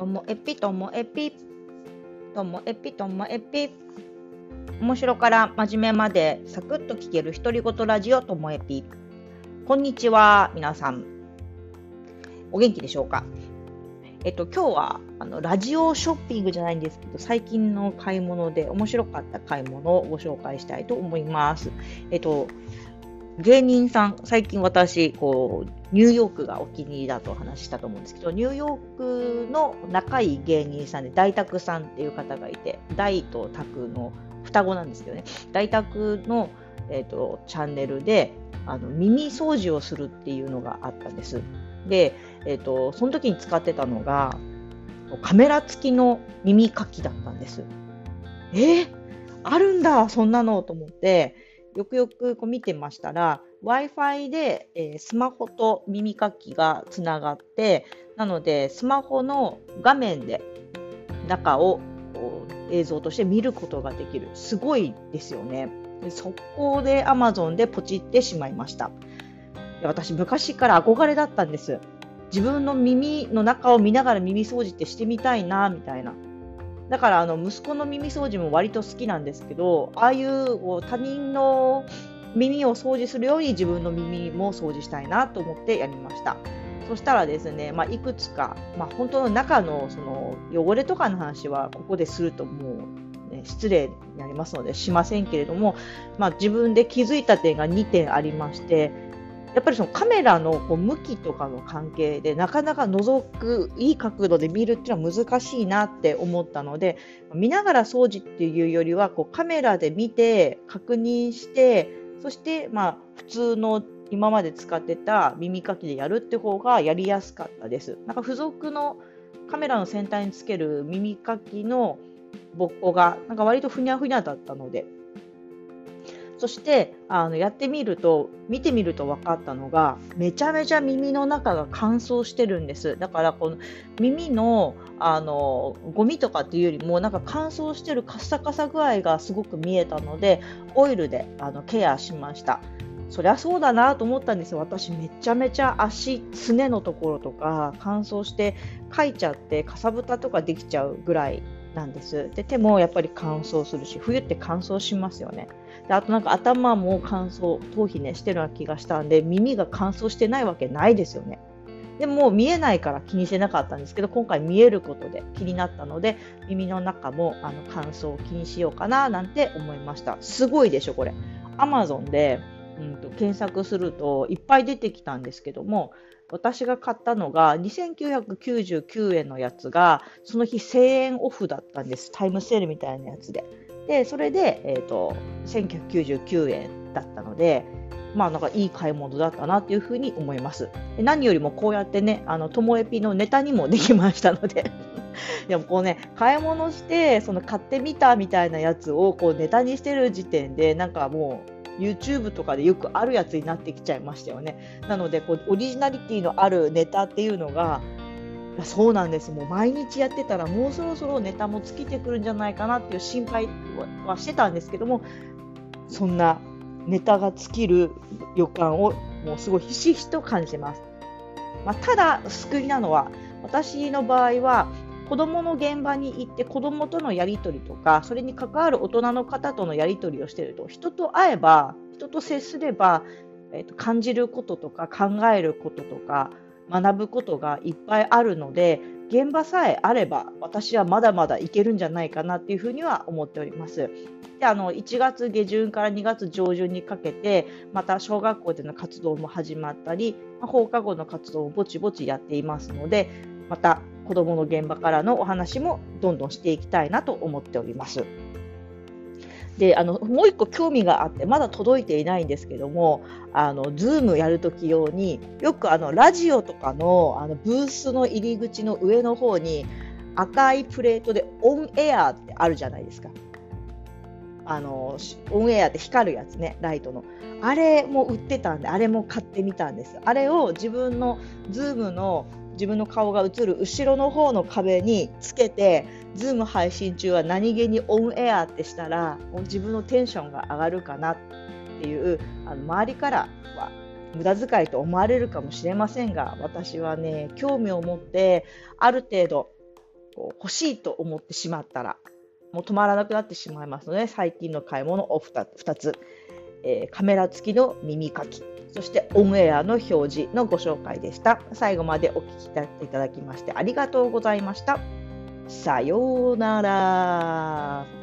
ともえぴともえぴともえぴともえぴ面白から真面目までサクッと聞ける独り言ラジオともえぴこんにちは皆さん。お元気でしょうか？えっと今日はあのラジオショッピングじゃないんですけど最近の買い物で面白かった買い物をご紹介したいと思います。えっと芸人さん、最近私、こう、ニューヨークがお気に入りだと話したと思うんですけど、ニューヨークの仲いい芸人さんで、大沢さんっていう方がいて、大と拓の双子なんですけどね、大沢の、えーと、チャンネルであの耳掃除をするっていうのがあったんです。で、えーと、その時に使ってたのが、カメラ付きの耳かきだったんです。えー、あるんだ、そんなのと思って、よくよくこう見てましたら Wi-Fi で、えー、スマホと耳かきがつながってなのでスマホの画面で中を映像として見ることができる。すごいですよね。速攻で Amazon でポチってしまいました。私昔から憧れだったんです。自分の耳の中を見ながら耳掃除ってしてみたいなみたいな。だからあの息子の耳掃除も割と好きなんですけどああいうこう他人の耳を掃除するように自分の耳も掃除したいなと思ってやりました。そしたらですね、まあ、いくつか、まあ、本当の中のその汚れとかの話はここでするともう、ね、失礼になりますのでしませんけれども、まあ、自分で気づいた点が2点ありましてやっぱりそのカメラのこう向きとかの関係でなかなか覗くいい角度で見るっていうのは難しいなって思ったので見ながら掃除っていうよりはこうカメラで見て確認してそしてまあ普通の今まで使ってた耳かきでやるって方がやりやすかったです。なんか付属のカメラの先端につける耳かきのボッコがなんか割とふにゃふにゃだったのでそしてあのやってみると見てみると分かったのがめちゃめちゃ耳の中が乾燥してるんです。だからこの耳のあのゴミとかっていうよりもなんか乾燥してるカサカサ具合がすごく見えたのでオイルであのケアしました。そりゃそうだなと思ったんですよ。私めちゃめちゃ足すねのところとか乾燥してかいちゃってかさぶたとかできちゃうぐらいなんです。で手もやっぱり乾燥するし冬って乾燥しますよね。であとなんか頭も乾燥頭皮ねしてるような気がしたんで耳が乾燥してないわけないですよね。でも見えないから気にしてなかったんですけど今回見えることで気になったので耳の中もあの乾燥を気にしようかななんて思いました。すごいでしょこれ。Amazon で、うんと、検索するといっぱい出てきたんですけども私が買ったのが2999円のやつがその日1000円オフだったんです。タイムセールみたいなやつで。でそれで、えーと、1999円だったので、まあなんかいい買い物だったなっていうふうに思います。何よりもこうやってね、あの、ともえぴのネタにもできましたので。でもこうね、買い物して、その買ってみたみたいなやつをこうネタにしてる時点で、なんかもう、YouTube とかでよくあるやつになってきちゃいましたよね。なのでこう、オリジナリティのあるネタっていうのが、そうなんですもう毎日やってたらもうそろそろネタも尽きてくるんじゃないかなっていう心配はしてたんですけどもそんなネタが尽きる予感をもうすごいひしひしと感じます、まあ、ただ救いなのは私の場合は子どもの現場に行って子どもとのやり取りとかそれに関わる大人の方とのやり取りをしていると人と会えば人と接すれば、えー、と感じることとか考えることとか学ぶことがいっぱいあるので現場さえあれば私はまだまだいけるんじゃないかなっていうふうには思っております。であの1月下旬から2月上旬にかけてまた小学校での活動も始まったり、ま放課後の活動をぼちぼちやっていますのでまた子どもの現場からのお話もどんどんしていきたいなと思っております。であのもう一個興味があってまだ届いていないんですけどもあの Zoom やるとき用によくあのラジオとかのあのブースの入り口の上の方に赤いプレートでオンエアってあるじゃないですか。あのオンエアって光るやつねライトの。あれも売ってたんであれも買ってみたんです。あれを自分の Zoom の自分の顔が映る後ろの方の壁につけて、 Zoom 配信中は何気にオンエアってしたら、自分のテンションが上がるかなっていう、あの周りからは無駄遣いと思われるかもしれませんが、私はね、興味を持って、ある程度、こう欲しいと思ってしまったら、もう止まらなくなってしまいますので、最近の買い物を 2, 2つ、えー、カメラ付きの耳かき、そしてオンエアの表示のご紹介でした。最後までお聞きいただきましてありがとうございました。さようなら。